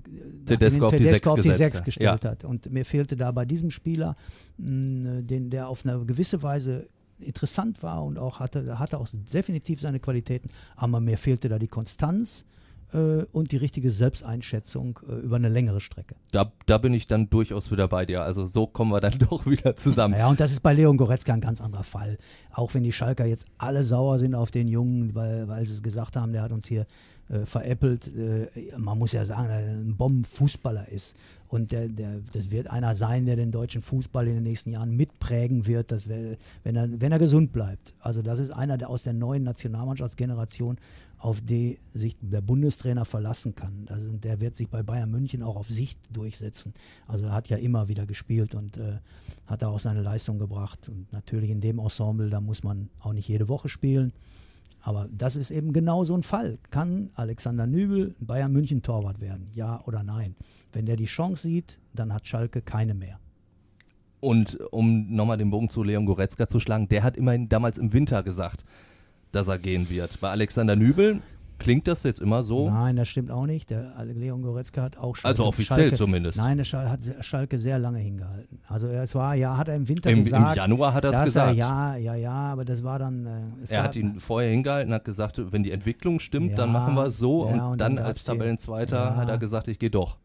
Tedesco auf die auf die Sechs gestellt ja. hat. Und mir fehlte da bei diesem Spieler, mh, den, der auf eine gewisse Weise interessant war und auch hatte, hatte auch definitiv seine Qualitäten, aber mir fehlte da die Konstanz äh, und die richtige Selbsteinschätzung äh, über eine längere Strecke. Da, da bin ich dann durchaus wieder bei dir. Also so kommen wir dann doch wieder zusammen. Ja, und das ist bei Leon Goretzka ein ganz anderer Fall. Auch wenn die Schalker jetzt alle sauer sind auf den Jungen, weil, weil sie es gesagt haben, der hat uns hier äh, veräppelt. Äh, man muss ja sagen, dass er ein Bombenfußballer ist. Und der, der, das wird einer sein, der den deutschen Fußball in den nächsten Jahren mitprägen wird, dass wir, wenn, er, wenn er gesund bleibt. Also das ist einer, der aus der neuen Nationalmannschaftsgeneration, auf die sich der Bundestrainer verlassen kann. Also der wird sich bei Bayern München auch auf Sicht durchsetzen. Also er hat ja immer wieder gespielt und äh, hat da auch seine Leistung gebracht. Und natürlich in dem Ensemble, da muss man auch nicht jede Woche spielen. Aber das ist eben genau so ein Fall. Kann Alexander Nübel Bayern München Torwart werden? Ja oder nein? Wenn der die Chance sieht, dann hat Schalke keine mehr. Und um nochmal den Bogen zu Leon Goretzka zu schlagen, der hat immerhin damals im Winter gesagt, dass er gehen wird. Bei Alexander Nübel Klingt das jetzt immer so? Nein, das stimmt auch nicht. Der Leon Goretzka hat auch Schalke. Also offiziell Schalke, zumindest. Nein, der Schal hat Schalke sehr lange hingehalten. Also es war, ja, hat er im Winter Im, gesagt. Im Januar hat er es gesagt. Er, ja, ja, ja, aber das war dann. Äh, er hat ihn vorher hingehalten, hat gesagt, wenn die Entwicklung stimmt, ja, dann machen wir es so. Ja, und, und, dann, dann als Tabellenzweiter ja. hat er gesagt, ich gehe doch.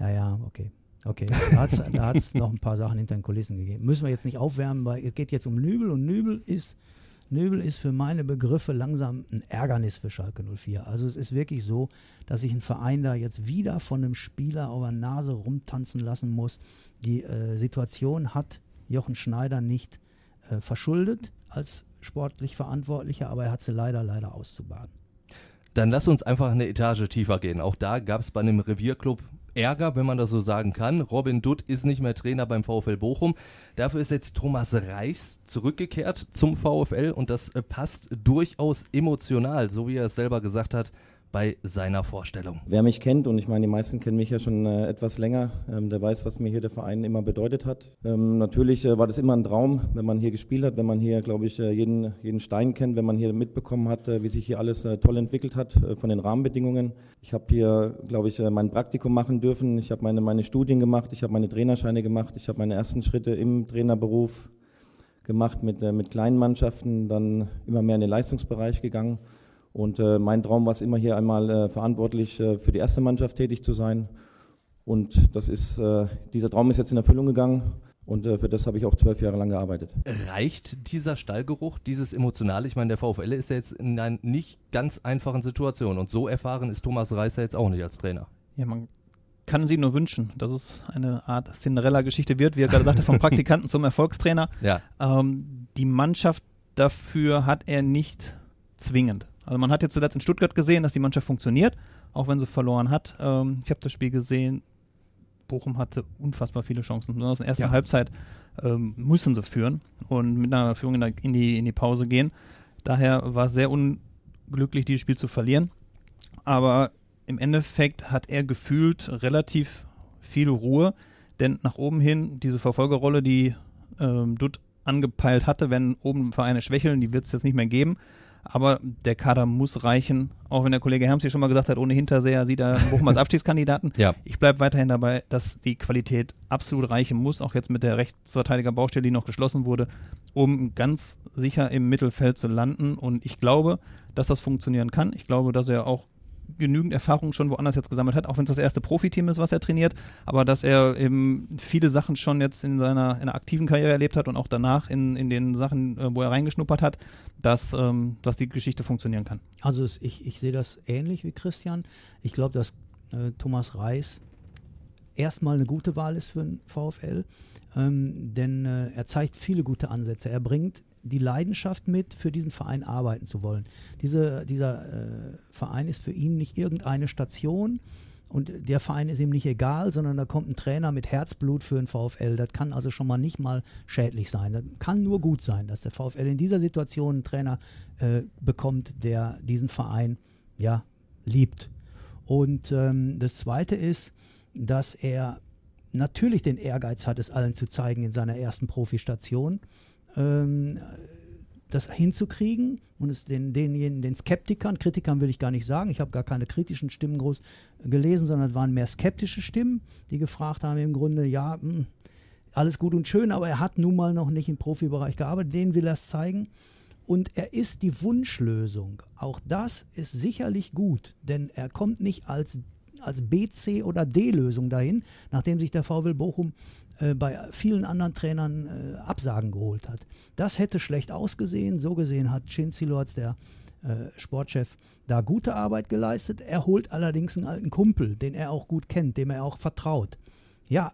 Ja, ja, okay. Okay, da hat es noch ein paar Sachen hinter den Kulissen gegeben. Müssen wir jetzt nicht aufwärmen, weil es geht jetzt um Nübel und Nübel ist Nöbel ist für meine Begriffe langsam ein Ärgernis für Schalke 04. Also es ist wirklich so, dass sich ein Verein da jetzt wieder von einem Spieler auf der Nase rumtanzen lassen muss. Die äh, Situation hat Jochen Schneider nicht äh, verschuldet als sportlich Verantwortlicher, aber er hat sie leider, leider auszubaden. Dann lass uns einfach eine Etage tiefer gehen. Auch da gab es bei einem Revierclub Ärger, wenn man das so sagen kann. Robin Dutt ist nicht mehr Trainer beim VfL Bochum. Dafür ist jetzt Thomas Reis zurückgekehrt zum VfL und das äh, passt durchaus emotional, so wie er es selber gesagt hat bei seiner Vorstellung. Wer mich kennt, und ich meine, die meisten kennen mich ja schon äh, etwas länger, ähm, der weiß, was mir hier der Verein immer bedeutet hat. Ähm, natürlich äh, war das immer ein Traum, wenn man hier gespielt hat, wenn man hier, glaube ich, äh, jeden, jeden Stein kennt, wenn man hier mitbekommen hat, äh, wie sich hier alles äh, toll entwickelt hat äh, von den Rahmenbedingungen. Ich habe hier, glaube ich, mein Praktikum machen dürfen. Ich habe meine, meine Studien gemacht, ich habe meine Trainerscheine gemacht, ich habe meine ersten Schritte im Trainerberuf gemacht mit, mit kleinen Mannschaften, dann immer mehr in den Leistungsbereich gegangen. Und äh, mein Traum war es immer hier einmal äh, verantwortlich äh, für die erste Mannschaft tätig zu sein. Und das ist, äh, dieser Traum ist jetzt in Erfüllung gegangen. Und äh, für das habe ich auch zwölf Jahre lang gearbeitet. Reicht dieser Stallgeruch, dieses Emotionale? Ich meine, der VfL ist ja jetzt in einer nicht ganz einfachen Situation. Und so erfahren ist Thomas Reißer jetzt auch nicht als Trainer. Ja, man kann sie nur wünschen, dass es eine Art Cinderella-Geschichte wird, wie er gerade sagte, vom Praktikanten zum Erfolgstrainer. Ja. Ähm, die Mannschaft dafür hat er nicht zwingend. Also man hat jetzt zuletzt in Stuttgart gesehen, dass die Mannschaft funktioniert, auch wenn sie verloren hat. Ähm, ich habe das Spiel gesehen, Bochum hatte unfassbar viele Chancen. Besonders in der ersten ja. Halbzeit ähm, mussten sie führen und mit einer Führung in, in, die, in die Pause gehen. Daher war es sehr unglücklich, dieses Spiel zu verlieren. Aber im Endeffekt hat er gefühlt relativ viel Ruhe, denn nach oben hin diese Verfolgerrolle, die ähm, Dutt angepeilt hatte, wenn oben Vereine schwächeln, die wird es jetzt nicht mehr geben. Aber der Kader muss reichen, auch wenn der Kollege Herms hier schon mal gesagt hat, ohne Hinterseher sieht er Bochum als Abstiegskandidaten. ja. Ich bleibe weiterhin dabei, dass die Qualität absolut reichen muss, auch jetzt mit der Rechtsverteidiger-Baustelle, die noch geschlossen wurde, um ganz sicher im Mittelfeld zu landen. Und ich glaube, dass das funktionieren kann. Ich glaube, dass er auch genügend Erfahrung schon woanders jetzt gesammelt hat, auch wenn es das erste Profiteam ist, was er trainiert, aber dass er eben viele Sachen schon jetzt in seiner in aktiven Karriere erlebt hat und auch danach in, in den Sachen, äh, wo er reingeschnuppert hat, dass, ähm, dass die Geschichte funktionieren kann. Also ich, ich sehe das ähnlich wie Christian. Ich glaube, dass äh, Thomas Reis erstmal eine gute Wahl ist für den VfL, ähm, denn äh, er zeigt viele gute Ansätze. Er bringt die Leidenschaft mit, für diesen Verein arbeiten zu wollen. Diese, dieser äh, Verein ist für ihn nicht irgendeine Station und der Verein ist ihm nicht egal, sondern da kommt ein Trainer mit Herzblut für den VfL. Das kann also schon mal nicht mal schädlich sein. Das kann nur gut sein, dass der VfL in dieser Situation einen Trainer äh, bekommt, der diesen Verein ja liebt. Und ähm, das Zweite ist, dass er natürlich den Ehrgeiz hat, es allen zu zeigen in seiner ersten Profistation. Ähm, das hinzukriegen und es den, denjenigen, den Skeptikern, Kritikern will ich gar nicht sagen, ich habe gar keine kritischen Stimmen groß gelesen, sondern es waren mehr skeptische Stimmen, die gefragt haben im Grunde, ja, mh, hm, alles gut und schön, aber er hat nun mal noch nicht im Profibereich gearbeitet, denen will er es zeigen. Und er ist die Wunschlösung. Auch das ist sicherlich gut, denn er kommt nicht als als B, C oder D-Lösung dahin, nachdem sich der VW Bochum äh, bei vielen anderen Trainern äh, Absagen geholt hat. Das hätte schlecht ausgesehen. So gesehen hat Cinzilo als der äh, Sportchef da gute Arbeit geleistet. Er holt allerdings einen alten Kumpel, den er auch gut kennt, dem er auch vertraut. Ja,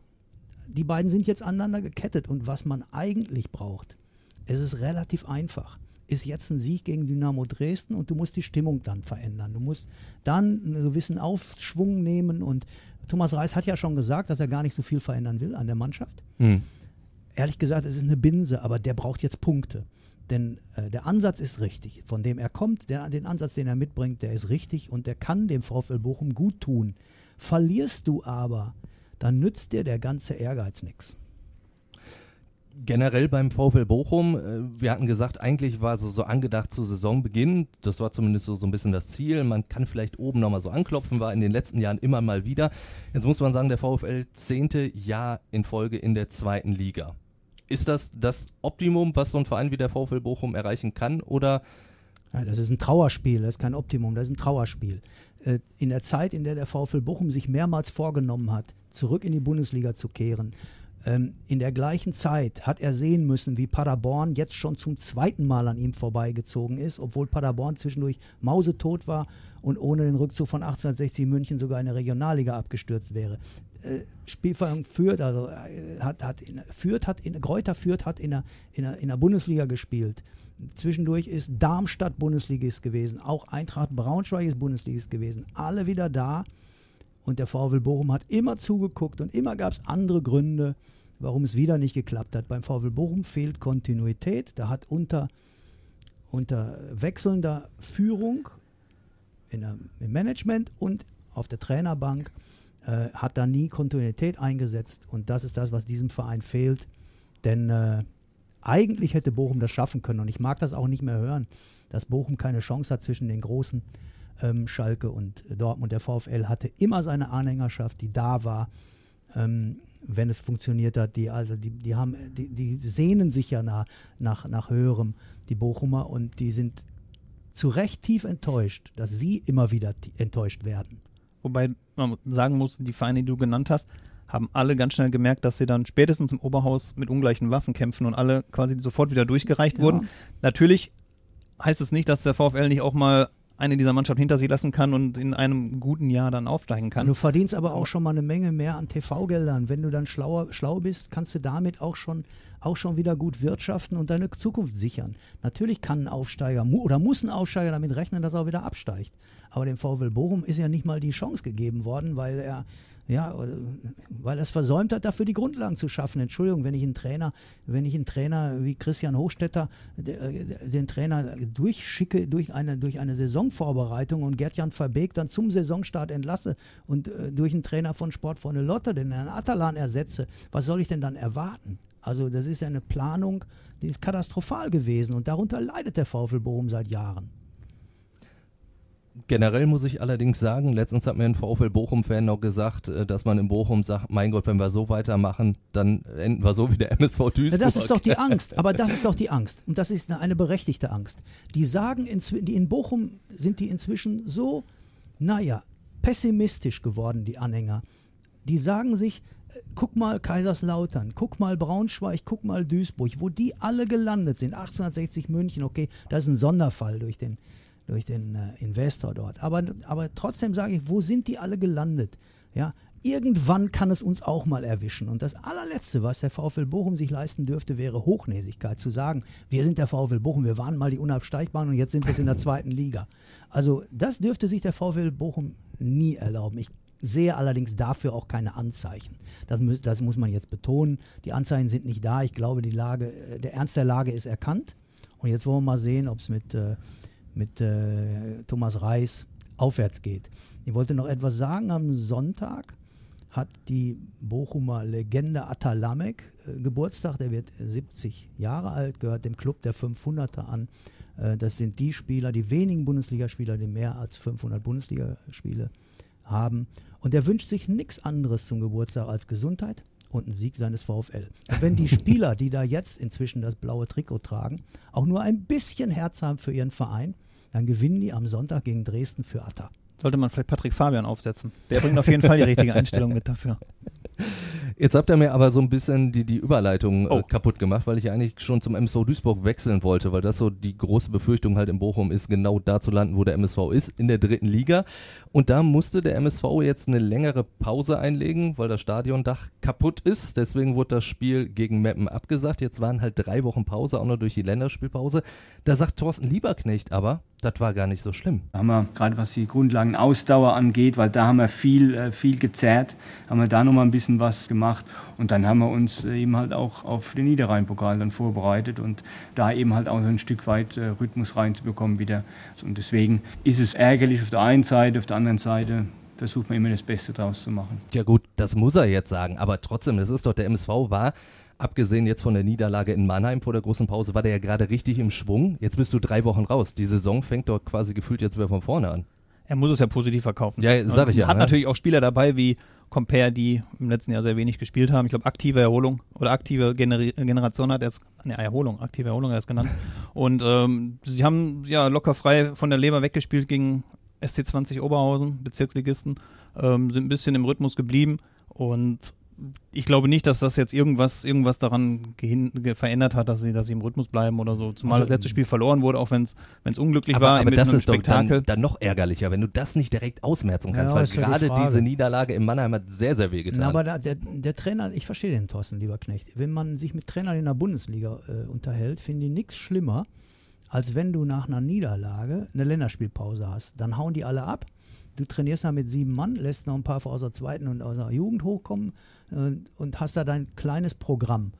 die beiden sind jetzt aneinander gekettet und was man eigentlich braucht, es ist relativ einfach ist jetzt ein Sieg gegen Dynamo Dresden und du musst die Stimmung dann verändern. Du musst dann einen gewissen Aufschwung nehmen und Thomas Reis hat ja schon gesagt, dass er gar nicht so viel verändern will an der Mannschaft. Hm. Ehrlich gesagt, es ist eine Binse, aber der braucht jetzt Punkte. Denn äh, der Ansatz ist richtig, von dem er kommt, der, den Ansatz, den er mitbringt, der ist richtig und der kann dem VfL Bochum gut tun. Verlierst du aber, dann nützt dir der ganze Ehrgeiz nichts generell beim VfL Bochum, äh, wir hatten gesagt, eigentlich war so, so angedacht zu Saisonbeginn, das war zumindest so, so ein bisschen das Ziel, man kann vielleicht oben nochmal so anklopfen, war in den letzten Jahren immer mal wieder. Jetzt muss man sagen, der VfL zehnte Jahr in Folge in der zweiten Liga. Ist das das Optimum, was so ein Verein wie der VfL Bochum erreichen kann oder ja, das ist ein Trauerspiel, das ist kein Optimum, das ist ein Trauerspiel. Äh, in der Zeit, in der der VfL Bochum sich mehrmals vorgenommen hat, zurück in die Bundesliga zu kehren, in der gleichen Zeit hat er sehen müssen, wie Paderborn jetzt schon zum zweiten Mal an ihm vorbeigezogen ist, obwohl Paderborn zwischendurch mausetot war und ohne den Rückzug von 1860 München sogar in der Regionalliga abgestürzt wäre. Äh, Spielvereinigung Fürth, also äh, hat, hat in, hat in, Gräuter Fürth hat in der, in, der, in der Bundesliga gespielt. Zwischendurch ist Darmstadt Bundesligist gewesen, auch Eintracht Braunschweig ist Bundesligist gewesen. Alle wieder da. Und der VfL Bochum hat immer zugeguckt und immer gab es andere Gründe, warum es wieder nicht geklappt hat. Beim VfL Bochum fehlt Kontinuität. Da hat unter, unter wechselnder Führung der, im Management und auf der Trainerbank äh, hat da nie Kontinuität eingesetzt. Und das ist das, was diesem Verein fehlt. Denn äh, eigentlich hätte Bochum das schaffen können. Und ich mag das auch nicht mehr hören, dass Bochum keine Chance hat zwischen den großen ähm, Schalke und Dortmund. Der VfL hatte immer seine Anhängerschaft, die da war, ähm, wenn es funktioniert hat. Die, also die, die, haben, die, die sehnen sich ja nach, nach, nach höherem, die Bochumer, und die sind zu Recht tief enttäuscht, dass sie immer wieder enttäuscht werden. Wobei man sagen muss, die Vereine, die du genannt hast, haben alle ganz schnell gemerkt, dass sie dann spätestens im Oberhaus mit ungleichen Waffen kämpfen und alle quasi sofort wieder durchgereicht ja. wurden. Natürlich heißt es nicht, dass der VfL nicht auch mal eine dieser Mannschaften hinter sich lassen kann und in einem guten Jahr dann aufsteigen kann. Du verdienst aber auch schon mal eine Menge mehr an TV-Geldern. Wenn du dann schlauer, schlau bist, kannst du damit auch schon, auch schon wieder gut wirtschaften und deine Zukunft sichern. Natürlich kann ein Aufsteiger oder muss ein Aufsteiger damit rechnen, dass er auch wieder absteigt. Aber dem VfL Bochum ist ja nicht mal die Chance gegeben worden, weil er ja, weil er es versäumt hat, dafür die Grundlagen zu schaffen. Entschuldigung, wenn ich einen Trainer, wenn ich einen Trainer wie Christian Hochstetter, äh, den Trainer durchschicke durch eine, durch eine Saisonvorbereitung und Gerd-Jan Verbeek dann zum Saisonstart entlasse und äh, durch einen Trainer von Sportfreunde Lotte, den Herrn Atalan ersetze, was soll ich denn dann erwarten? Also das ist ja eine Planung, die ist katastrophal gewesen und darunter leidet der VfL Bochum seit Jahren. Generell muss ich allerdings sagen, letztens hat mir ein VfL Bochum-Fan noch gesagt, äh, dass man in Bochum sagt, mein Gott, wenn wir so weitermachen, dann enden wir so wie der MSV Duisburg. Ja, das ist doch die Angst, aber das ist doch die Angst. Und das ist eine, eine berechtigte Angst. Die sagen, in, die in Bochum sind die inzwischen so naja, pessimistisch geworden, die Anhänger. Die sagen sich, äh, guck mal Kaiserslautern, guck mal Braunschweig, guck mal Duisburg, wo die alle gelandet sind. 1860 München, okay, das ist ein Sonderfall durch den, durch den äh, Investor dort. Aber, aber trotzdem sage ich, wo sind die alle gelandet? Ja, irgendwann kann es uns auch mal erwischen. Und das allerletzte, was der VfL Bochum sich leisten dürfte, wäre Hochnäsigkeit. Zu sagen, wir sind der VfL Bochum, wir waren mal die Unabsteigbaren und jetzt sind wir es in der zweiten Liga. Also das dürfte sich der VfL Bochum nie erlauben. Ich sehe allerdings dafür auch keine Anzeichen. Das, mü- das muss man jetzt betonen. Die Anzeichen sind nicht da. Ich glaube, die Lage, äh, der Ernst der Lage ist erkannt. Und jetzt wollen wir mal sehen, ob es mit, äh, mit äh, Thomas Reis aufwärts geht. Ich wollte noch etwas sagen. Am Sonntag hat die Bochumer Legende Atalamek äh, Geburtstag. Der wird 70 Jahre alt, gehört dem Club der 500er an. Äh, das sind die Spieler, die wenigen Bundesligaspieler, die mehr als 500 Bundesligaspiele haben. Und er wünscht sich nichts anderes zum Geburtstag als Gesundheit und einen Sieg seines VfL. Und wenn die Spieler, die da jetzt inzwischen das blaue Trikot tragen, auch nur ein bisschen Herz haben für ihren Verein, dann gewinnen die am Sonntag gegen Dresden für Atta. Sollte man vielleicht Patrick Fabian aufsetzen. Der bringt auf jeden Fall die richtige Einstellung mit dafür. Jetzt habt ihr mir aber so ein bisschen die, die Überleitung Oh. äh, kaputt gemacht, weil ich eigentlich schon zum MSV Duisburg wechseln wollte, weil das so die große Befürchtung halt in Bochum ist, genau da zu landen, wo der MSV ist, in der dritten Liga. Und da musste der MSV jetzt eine längere Pause einlegen, weil das Stadiondach kaputt ist. Deswegen wurde das Spiel gegen Meppen abgesagt. Jetzt waren halt drei Wochen Pause, auch noch durch die Länderspielpause. Da sagt Thorsten Lieberknecht aber, das war gar nicht so schlimm. Da haben wir gerade was die Grundlagenausdauer angeht, weil da haben wir viel, äh, viel gezerrt, haben wir da nochmal ein bisschen was gemacht und dann haben wir uns äh, eben halt auch auf den Niederrhein-Pokal dann vorbereitet und da eben halt auch so ein Stück weit äh, Rhythmus reinzubekommen wieder. Und deswegen ist es ärgerlich auf der einen Seite, auf der anderen Seite versucht man immer das Beste draus zu machen. Ja gut, das muss er jetzt sagen, aber trotzdem, das ist doch, der MSV war, abgesehen jetzt von der Niederlage in Mannheim vor der großen Pause, war der ja gerade richtig im Schwung. Jetzt bist du drei Wochen raus. Die Saison fängt doch quasi gefühlt jetzt wieder von vorne an. Er muss es ja positiv verkaufen. Ja, sag ich ja, Hat ne? natürlich auch Spieler dabei wie Compare, die im letzten Jahr sehr wenig gespielt haben. Ich glaube, aktive Erholung oder aktive Generi Generation hat er es, ne, Erholung, aktive Erholung hat er es genannt. Und ähm, sie haben ja locker frei von der Leber weggespielt gegen SC20 Oberhausen, Bezirksligisten, ähm, sind ein bisschen im Rhythmus geblieben und ich glaube nicht, dass das jetzt irgendwas, irgendwas daran gehin, ge verändert hat, dass sie, dass sie im Rhythmus bleiben oder so. Zumal das letzte Spiel verloren wurde, auch wenn es unglücklich Aber, war. aber mit das einem ist doch Spektakel. dann, dann noch ärgerlicher, wenn du das nicht direkt ausmerzen kannst, Ja, weil die gerade Frage. diese Niederlage in Mannheim hat sehr, sehr weh getan. Na, aber da, der, der Trainer, ich verstehe den Thorsten, lieber Knecht. Wenn man sich mit Trainern in der Bundesliga äh, unterhält, finde ich nichts schlimmer, als wenn du nach einer Niederlage eine Länderspielpause hast. Dann hauen die alle ab. Du trainierst da mit sieben Mann, lässt noch ein paar aus der zweiten und aus der Jugend hochkommen äh, und hast da dein kleines Programm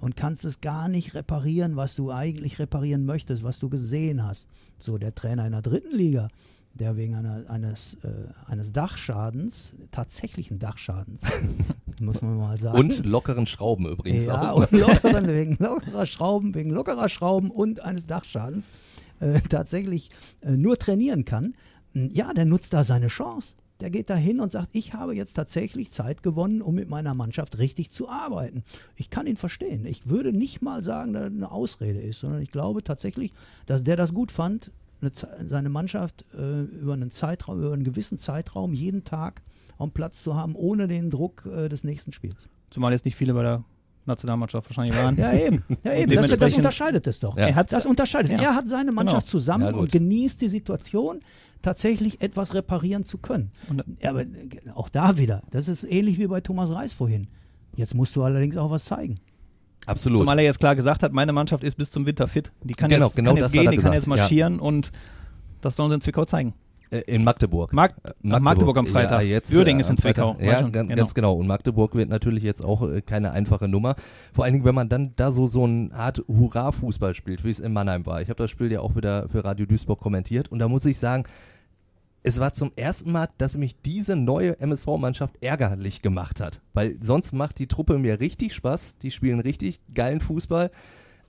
und kannst es gar nicht reparieren, was du eigentlich reparieren möchtest, was du gesehen hast. So, der Trainer in der dritten Liga, der wegen einer, eines, äh, eines Dachschadens, tatsächlichen Dachschadens, muss man mal sagen. und lockeren Schrauben übrigens ja, auch. und lockeren, wegen lockerer Schrauben, wegen lockerer Schrauben und eines Dachschadens äh, tatsächlich äh, nur trainieren kann, ja, der nutzt da seine Chance. Der geht da hin und sagt, ich habe jetzt tatsächlich Zeit gewonnen, um mit meiner Mannschaft richtig zu arbeiten. Ich kann ihn verstehen. Ich würde nicht mal sagen, dass das eine Ausrede ist, sondern ich glaube tatsächlich, dass der das gut fand, eine, seine Mannschaft äh, über einen Zeitraum, über einen gewissen Zeitraum jeden Tag am Platz zu haben, ohne den Druck äh, des nächsten Spiels. Zumal jetzt nicht viele bei der Nationalmannschaft wahrscheinlich waren. Ja, eben. Ja, eben. Das, das unterscheidet es doch. Ja. Er das unterscheidet. ja. Er hat seine Mannschaft Genau. zusammen Ja, und genießt die Situation, tatsächlich etwas reparieren zu können. ja, aber auch da wieder, das ist ähnlich wie bei Thomas Reis vorhin. Jetzt musst du allerdings auch was zeigen. Absolut. Zumal er jetzt klar gesagt hat, meine Mannschaft ist bis zum Winter fit. Die kann Genau, jetzt, genau kann jetzt gehen, die kann gesagt, jetzt marschieren und das sollen sie in Zwickau zeigen. Äh, In Magdeburg. Mag Äh, Ach, Magdeburg am Freitag. Ja, jetzt, Uerdingen äh, ist in. Zwickau. Ja, ganz, genau. ganz genau. Und Magdeburg wird natürlich jetzt auch äh, keine einfache Nummer. Vor allen Dingen, wenn man dann da so, so eine Art Hurra-Fußball spielt, wie es in Mannheim war. Ich habe das Spiel ja auch wieder für Radio Duisburg kommentiert. Und da muss ich sagen, es war zum ersten Mal, dass mich diese neue MSV-Mannschaft ärgerlich gemacht hat. Weil sonst macht die Truppe mir richtig Spaß. Die spielen richtig geilen Fußball.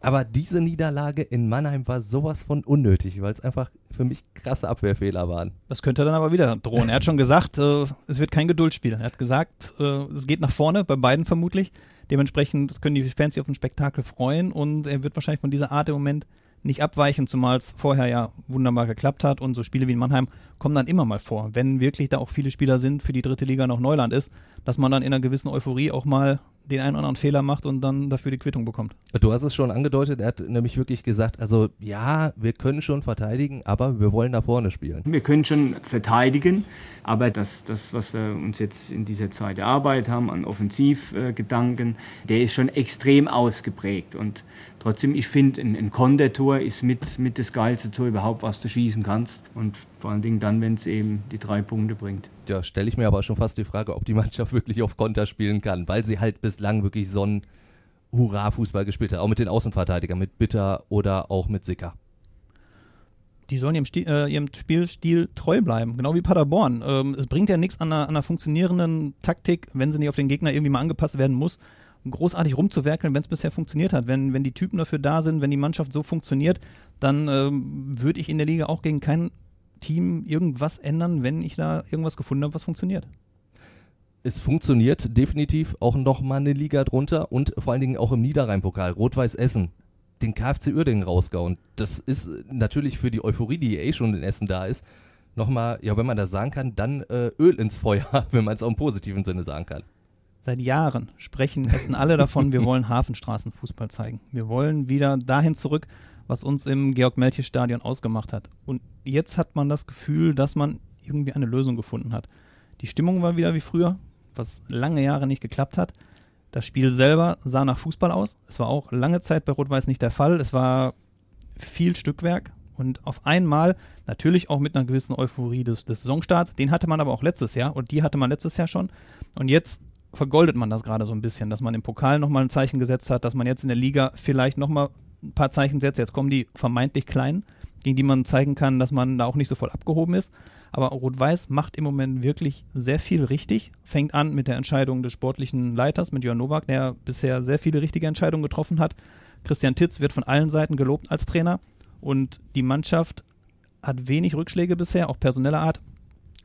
Aber diese Niederlage in Mannheim war sowas von unnötig, weil es einfach für mich krasse Abwehrfehler waren. Das könnte dann aber wieder drohen. Er hat schon gesagt, äh, es wird kein Geduldsspiel. Er hat gesagt, äh, es geht nach vorne, bei beiden vermutlich. Dementsprechend können die Fans sich auf ein Spektakel freuen und er wird wahrscheinlich von dieser Art im Moment nicht abweichen, zumal es vorher ja wunderbar geklappt hat und so Spiele wie in Mannheim kommen dann immer mal vor, wenn wirklich da auch viele Spieler sind, für die dritte Liga noch Neuland ist, dass man dann in einer gewissen Euphorie auch mal den einen oder anderen Fehler macht und dann dafür die Quittung bekommt. Du hast es schon angedeutet, er hat nämlich wirklich gesagt, also ja, wir können schon verteidigen, aber wir wollen nach vorne spielen. Wir können schon verteidigen, aber das, das was wir uns jetzt in dieser Zeit erarbeitet haben an Offensivgedanken, der ist schon extrem ausgeprägt und trotzdem, ich finde, ein, ein Kontertor ist mit, mit das geilste Tor überhaupt, was du schießen kannst und vor allen Dingen dann, wenn es eben die drei Punkte bringt. Ja, stelle ich mir aber schon fast die Frage, ob die Mannschaft wirklich auf Konter spielen kann, weil sie halt bislang wirklich so einen Hurra-Fußball gespielt hat, auch mit den Außenverteidigern, mit Bitter oder auch mit Sicker. Die sollen ihrem, Stil, äh, ihrem Spielstil treu bleiben, genau wie Paderborn. Ähm, es bringt ja nichts an einer, an einer funktionierenden Taktik, wenn sie nicht auf den Gegner irgendwie mal angepasst werden muss, großartig rumzuwerkeln, wenn es bisher funktioniert hat. Wenn, wenn die Typen dafür da sind, wenn die Mannschaft so funktioniert, dann ähm, würde ich in der Liga auch gegen kein Team irgendwas ändern, wenn ich da irgendwas gefunden habe, was funktioniert. Es funktioniert definitiv auch noch mal eine Liga drunter und vor allen Dingen auch im Niederrhein-Pokal. Rot-Weiß Essen, den KfC Uerdingen rausgehauen. Das ist natürlich für die Euphorie, die eh schon in Essen da ist, nochmal, ja, wenn man das sagen kann, dann äh, Öl ins Feuer, wenn man es auch im positiven Sinne sagen kann. Seit Jahren sprechen Essen alle davon, wir wollen Hafenstraßenfußball zeigen. Wir wollen wieder dahin zurück, was uns im Georg-Melchior-Stadion ausgemacht hat. Und jetzt hat man das Gefühl, dass man irgendwie eine Lösung gefunden hat. Die Stimmung war wieder wie früher, was lange Jahre nicht geklappt hat. Das Spiel selber sah nach Fußball aus. Es war auch lange Zeit bei Rot-Weiß nicht der Fall. Es war viel Stückwerk und auf einmal natürlich auch mit einer gewissen Euphorie des, des Saisonstarts. Den hatte man aber auch letztes Jahr und die hatte man letztes Jahr schon. Und jetzt vergoldet man das gerade so ein bisschen, dass man im Pokal nochmal ein Zeichen gesetzt hat, dass man jetzt in der Liga vielleicht nochmal ein paar Zeichen setzt. Jetzt kommen die vermeintlich kleinen, gegen die man zeigen kann, dass man da auch nicht so voll abgehoben ist. Aber Rot-Weiß macht im Moment wirklich sehr viel richtig. Fängt an mit der Entscheidung des sportlichen Leiters, mit Jörn Nowak, der bisher sehr viele richtige Entscheidungen getroffen hat. Christian Titz wird von allen Seiten gelobt als Trainer. Und die Mannschaft hat wenig Rückschläge bisher, auch personeller Art,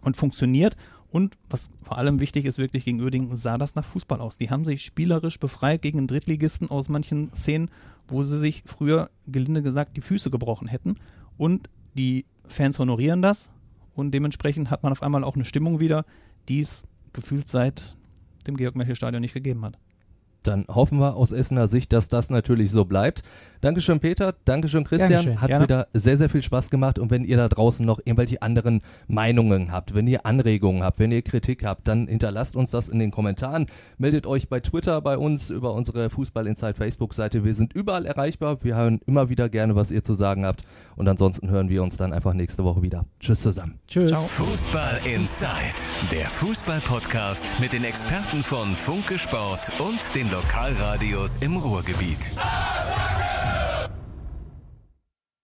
und funktioniert. Und was vor allem wichtig ist, wirklich gegen Oerdingen sah das nach Fußball aus. Die haben sich spielerisch befreit gegen einen Drittligisten aus manchen Szenen, wo sie sich früher, gelinde gesagt, die Füße gebrochen hätten. Und die Fans honorieren das. Und dementsprechend hat man auf einmal auch eine Stimmung wieder, die es gefühlt seit dem Georg-Melchior-Stadion nicht gegeben hat dann hoffen wir aus Essener Sicht, dass das natürlich so bleibt. Dankeschön, Peter. Dankeschön, Christian. Dankeschön. Hat Gerne. wieder sehr, sehr viel Spaß gemacht. Und wenn ihr da draußen noch irgendwelche anderen Meinungen habt, wenn ihr Anregungen habt, wenn ihr Kritik habt, dann hinterlasst uns das in den Kommentaren. Meldet euch bei Twitter bei uns über unsere Fußball Inside Facebook-Seite. Wir sind überall erreichbar. Wir hören immer wieder gerne, was ihr zu sagen habt. Und ansonsten hören wir uns dann einfach nächste Woche wieder. Tschüss zusammen. Tschüss. Fußball Inside, der Fußball-Podcast mit den Experten von Funke Sport und den Lokalradios im Ruhrgebiet.